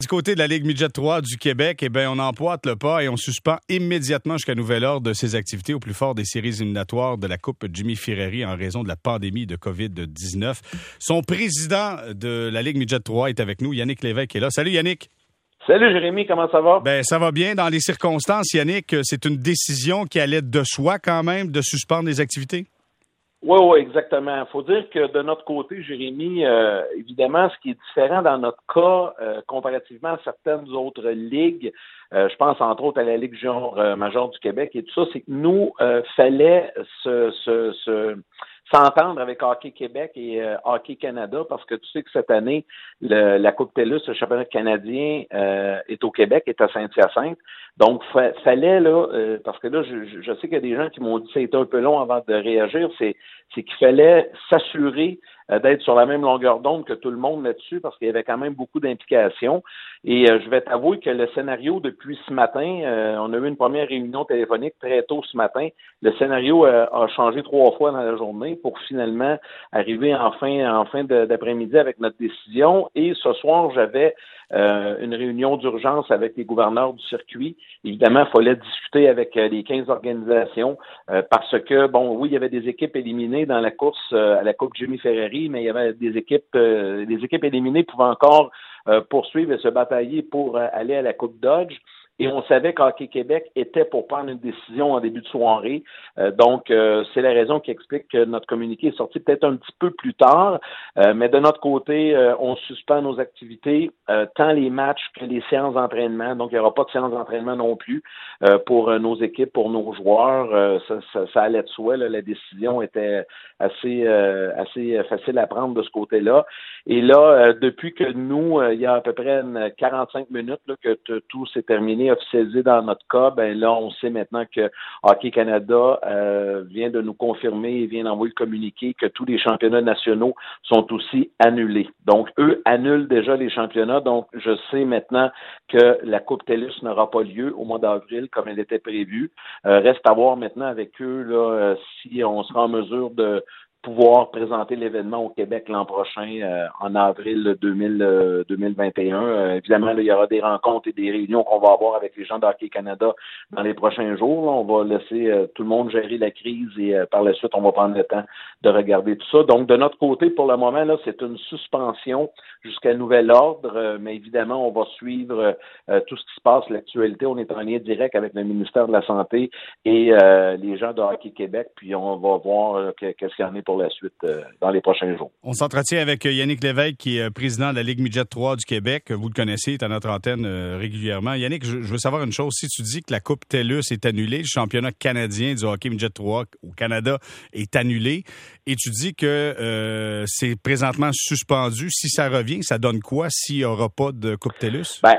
Du côté de la Ligue Midget 3 du Québec, eh bien, on empoite le pas et on suspend immédiatement jusqu'à nouvel ordre ses activités au plus fort des séries éliminatoires de la Coupe Jimmy Ferreri en raison de la pandémie de COVID-19. Son président de la Ligue Midget 3 est avec nous, Yannick Lévesque est là. Salut Yannick. Salut Jérémy, comment ça va? Ben, ça va bien. Dans les circonstances, Yannick, c'est une décision qui allait de soi quand même de suspendre les activités? Oui, oui, exactement. Il faut dire que de notre côté, Jérémy, euh, évidemment, ce qui est différent dans notre cas, euh, comparativement à certaines autres ligues, euh, je pense entre autres à la Ligue junior majeure du Québec et tout ça, c'est que nous, fallait se, se, se s'entendre avec Hockey Québec et euh, Hockey Canada parce que tu sais que cette année, la Coupe TELUS, le championnat canadien, euh, est au Québec, est à Saint-Hyacinthe. Donc, fallait, là, euh, parce que là, je, je sais qu'il y a des gens qui m'ont dit que c'était un peu long avant de réagir, c'est, qu'il fallait s'assurer d'être sur la même longueur d'onde que tout le monde là-dessus parce qu'il y avait quand même beaucoup d'implications. Et je vais t'avouer que le scénario depuis ce matin, on a eu une première réunion téléphonique très tôt ce matin. Le scénario a changé trois fois dans la journée pour finalement arriver en fin, d'après-midi avec notre décision. Et ce soir, j'avais euh, une réunion d'urgence avec les gouverneurs du circuit. Évidemment, il fallait discuter avec euh, les 15 organisations euh, parce que, bon, oui, il y avait des équipes éliminées dans la course à la Coupe Jimmy Ferrari, mais il y avait des équipes, des équipes éliminées pouvaient encore poursuivre et se batailler pour aller à la Coupe Dodge. Et on savait qu'Hockey Québec était pour prendre une décision en début de soirée. Euh, donc, euh, c'est la raison qui explique que notre communiqué est sorti peut-être un petit peu plus tard. Euh, mais de notre côté, on suspend nos activités, tant les matchs que les séances d'entraînement. Donc, il n'y aura pas de séances d'entraînement non plus pour nos équipes, pour nos joueurs. Ça, ça, ça, allait de soi. la décision était assez, assez facile à prendre de ce côté-là. Et là, depuis que nous, il y a à peu près 45 minutes là, que tout s'est terminé officialisé dans notre cas, ben là, on sait maintenant que Hockey Canada euh, vient de nous confirmer et vient d'envoyer le communiqué que tous les championnats nationaux sont aussi annulés. Donc, eux annulent déjà les championnats. Donc, je sais maintenant que la Coupe TELUS n'aura pas lieu au mois d'avril comme elle était prévue. Euh, reste à voir maintenant avec eux là, euh, si on sera en mesure de pouvoir présenter l'événement au Québec l'an prochain, euh, en avril 2000, 2021. Euh, euh, évidemment, il y aura des rencontres et des réunions qu'on va avoir avec les gens d'Hockey Canada dans les prochains jours. On va laisser tout le monde gérer la crise et par la suite, on va prendre le temps de regarder tout ça. Donc, de notre côté, pour le moment, là, c'est une suspension jusqu'à nouvel ordre, mais évidemment, on va suivre tout ce qui se passe, l'actualité. On est en lien direct avec le ministère de la Santé et les gens de Québec, puis on va voir qu'est-ce qu'il y en est pour la suite euh, dans les prochains jours. On s'entretient avec euh, Yannick Lévesque, qui est euh, président de la Ligue Midget 3 du Québec. Vous le connaissez, il est à notre antenne régulièrement. Yannick, je, veux savoir une chose. Si tu dis que la Coupe TELUS est annulée, le championnat canadien du hockey Midget 3 au Canada est annulé, et tu dis que c'est présentement suspendu, si ça revient, ça donne quoi s'il n'y aura pas de Coupe TELUS? Ben,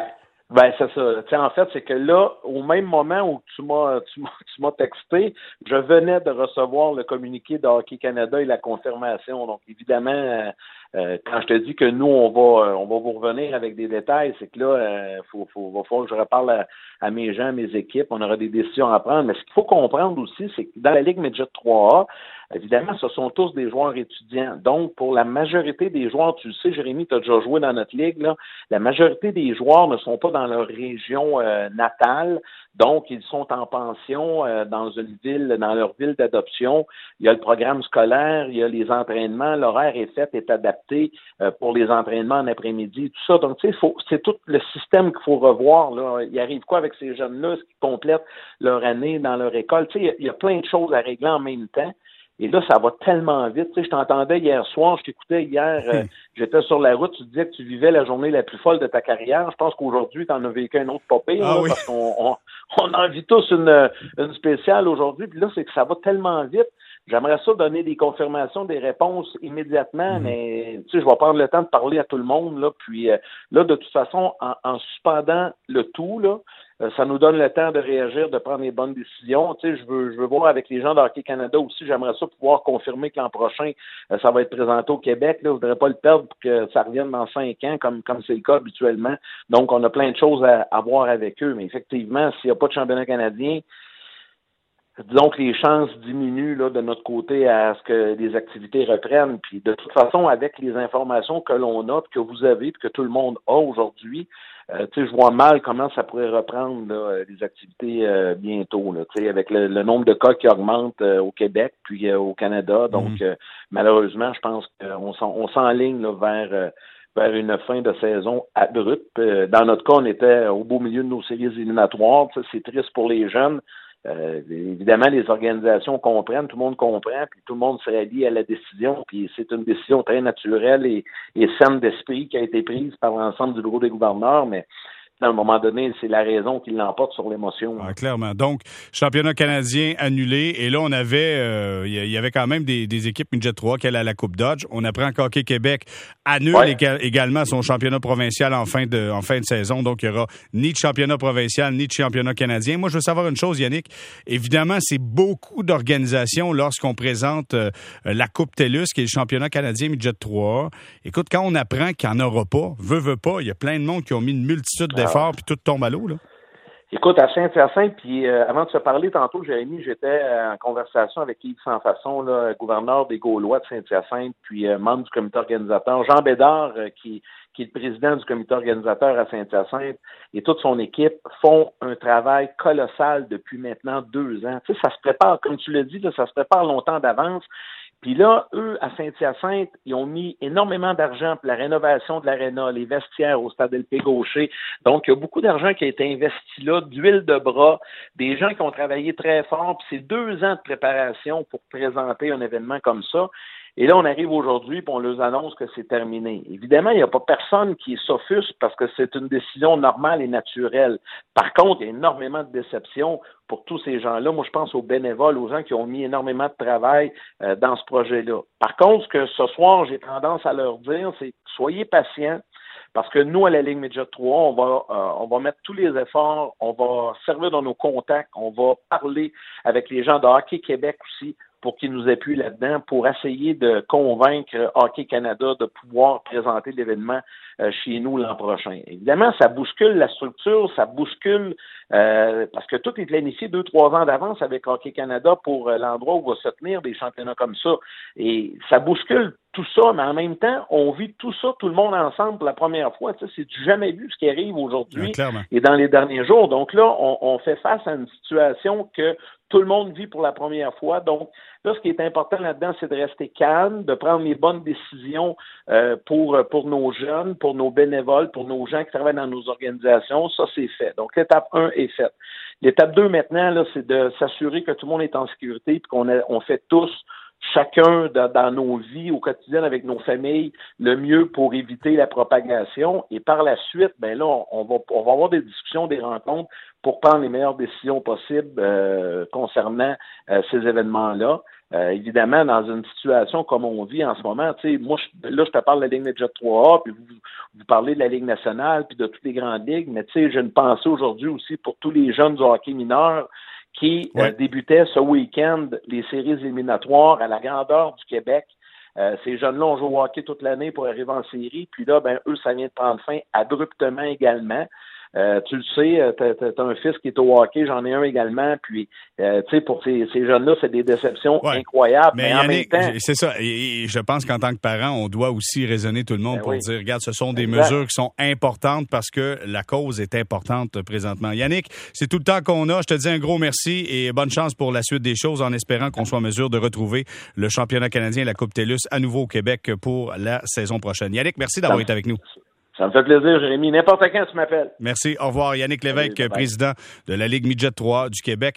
ben, c'est ça. en fait, c'est que là, au même moment où tu m'as, tu m'as, texté, je venais de recevoir le communiqué de Hockey Canada et la confirmation. Donc, évidemment, euh, euh, quand je te dis que nous, on va, on va vous revenir avec des détails, c'est que là, euh, faut, faut, va falloir que je reparle à, mes gens, à mes équipes. On aura des décisions à prendre. Mais ce qu'il faut comprendre aussi, c'est que dans la Ligue Midget 3A, Évidemment, ce sont tous des joueurs étudiants. Donc, pour la majorité des joueurs, tu le sais, Jérémy, tu as déjà joué dans notre ligue, là, la majorité des joueurs ne sont pas dans leur région euh, natale. Donc, ils sont en pension euh, dans une ville, dans leur ville d'adoption. Il y a le programme scolaire, il y a les entraînements, l'horaire est fait, est adapté euh, pour les entraînements en après-midi, tout ça. Donc, tu sais, c'est tout le système qu'il faut revoir. Là. Il arrive quoi avec ces jeunes-là, qui complètent leur année dans leur école? Tu sais, il y a plein de choses à régler en même temps. Et là, ça va tellement vite. Tu sais, je t'entendais hier soir, je t'écoutais hier, euh, j'étais sur la route, tu disais que tu vivais la journée la plus folle de ta carrière. Je pense qu'aujourd'hui, tu en as vécu un autre popé, ah parce qu'on on, on en vit tous une, une spéciale aujourd'hui. Puis là, c'est que ça va tellement vite. J'aimerais ça donner des confirmations, des réponses immédiatement, mhm. mais tu sais, je vais prendre le temps de parler à tout le monde. Là, puis euh, là, de toute façon, en, en suspendant le tout, là, ça nous donne le temps de réagir, de prendre les bonnes décisions. Tu sais, je veux, je veux voir avec les gens d'Hockey Canada aussi. J'aimerais ça pouvoir confirmer que l'an prochain, euh, ça va être présenté au Québec. Là, je voudrais pas le perdre pour que ça revienne dans cinq ans, comme comme c'est le cas habituellement. Donc, on a plein de choses à, à voir avec eux. Mais effectivement, s'il n'y a pas de championnat canadien, disons que les chances diminuent là, de notre côté à ce que les activités reprennent. Puis de toute façon, avec les informations que l'on a, que vous avez, puis que tout le monde a aujourd'hui, euh, je vois mal comment ça pourrait reprendre les activités bientôt, là, avec le, nombre de cas qui augmente au Québec puis au Canada. Donc, mhm. malheureusement, je pense qu'on s'enligne vers vers une fin de saison abrupte. Dans notre cas, on était au beau milieu de nos séries éliminatoires. C'est triste pour les jeunes. Euh, évidemment, les organisations comprennent, tout le monde comprend, puis tout le monde se rallie à la décision, puis c'est une décision très naturelle et, et saine d'esprit qui a été prise par l'ensemble du bureau des gouverneurs, mais à un moment donné, c'est la raison qui l'emporte sur l'émotion. Ah, clairement. Donc, championnat canadien annulé. Et là, on avait, euh, il y avait quand même des, équipes Midget 3 qui allaient à la Coupe Dodge. On apprend qu'Hockey Québec annule également son championnat provincial en fin, de, en fin de saison. Donc, il n'y aura ni de championnat provincial, ni de championnat canadien. Moi, je veux savoir une chose, Yannick. Évidemment, c'est beaucoup d'organisations lorsqu'on présente euh, la Coupe TELUS, qui est le championnat canadien Midget 3. Écoute, quand on apprend qu'il n'y en aura pas, veut, veut pas, il y a plein de monde qui ont mis une multitude d'efforts fort, puis tout tombe à l'eau, là? Écoute, à Saint-Hyacinthe, puis euh, avant de se parler tantôt, Jérémy, j'étais euh, en conversation avec Yves Sans-Façon, gouverneur des Gaulois de Saint-Hyacinthe, puis euh, membre du comité organisateur. Jean Bédard, qui, qui est le président du comité organisateur à Saint-Hyacinthe, et toute son équipe font un travail colossal depuis maintenant deux ans. Tu sais, ça se prépare, comme tu l'as dit, ça se prépare longtemps d'avance. Puis là, eux, à Saint-Hyacinthe, ils ont mis énormément d'argent pour la rénovation de l'aréna, les vestiaires au stade LP Gaucher. Donc, il y a beaucoup d'argent qui a été investi là, d'huile de bras, des gens qui ont travaillé très fort. Puis c'est deux ans de préparation pour présenter un événement comme ça. Et là, on arrive aujourd'hui, puis on leur annonce que c'est terminé. Évidemment, il n'y a pas personne qui s'offusque parce que c'est une décision normale et naturelle. Par contre, il y a énormément de déception pour tous ces gens-là. Moi, je pense aux bénévoles, aux gens qui ont mis énormément de travail euh, dans ce projet-là. Par contre, ce que ce soir, j'ai tendance à leur dire, c'est soyez patients. Parce que nous, à la Ligue Média 3, on va, euh, on va mettre tous les efforts, on va servir dans nos contacts, on va parler avec les gens de Hockey Québec aussi pour qu'ils nous appuient là-dedans, pour essayer de convaincre Hockey Canada de pouvoir présenter l'événement euh, chez nous l'an prochain. Évidemment, ça bouscule la structure, ça bouscule euh, parce que tout est planifié deux, trois ans d'avance avec Hockey Canada pour euh, l'endroit où va se tenir des championnats comme ça. Et ça bouscule tout ça, mais en même temps, on vit tout ça, tout le monde ensemble pour la première fois. Tu sais, c'est jamais vu ce qui arrive aujourd'hui et dans les derniers jours. Donc là, on, on fait face à une situation que tout le monde vit pour la première fois. Donc, là, ce qui est important là-dedans, c'est de rester calme, de prendre les bonnes décisions euh, pour, pour nos jeunes, pour nos bénévoles, pour nos gens qui travaillent dans nos organisations. Ça, c'est fait. Donc, l'étape 1 est faite. L'étape 2, maintenant, là, c'est de s'assurer que tout le monde est en sécurité et qu'on on fait tous chacun dans, nos vies au quotidien avec nos familles le mieux pour éviter la propagation. Et par la suite, ben là, on, va, on va avoir des discussions, des rencontres pour prendre les meilleures décisions possibles euh, concernant euh, ces événements-là. Euh, évidemment, dans une situation comme on vit en ce moment, tu sais, moi, là, je te parle de la Ligue Média 3A, puis vous, vous parlez de la Ligue nationale, puis de toutes les grandes ligues, mais tu sais, j'ai une pensée aujourd'hui aussi pour tous les jeunes du hockey mineur qui euh, débutaient ce week-end les séries éliminatoires à la grandeur du Québec. Euh, ces jeunes-là ont joué au hockey toute l'année pour arriver en série, puis là, ben, eux, ça vient de prendre fin abruptement également. Euh, tu le sais, euh, tu as, un fils qui est au hockey, j'en ai un également. Puis, euh, tu sais, pour ces, ces jeunes-là, c'est des déceptions incroyables. Mais, en même temps, c'est ça. Et, je pense qu'en tant que parent, on doit aussi raisonner tout le monde ben pour dire, regarde, ce sont des mesures qui sont importantes parce que la cause est importante présentement. Yannick, c'est tout le temps qu'on a. Je te dis un gros merci et bonne chance pour la suite des choses en espérant qu'on soit en mesure de retrouver le championnat canadien et la Coupe TELUS à nouveau au Québec pour la saison prochaine. Yannick, merci d'avoir été avec nous. Ça me fait plaisir, Jérémy. N'importe quand tu m'appelles. Merci. Au revoir. Yannick Lévesque, président de la Ligue Midget 3 du Québec.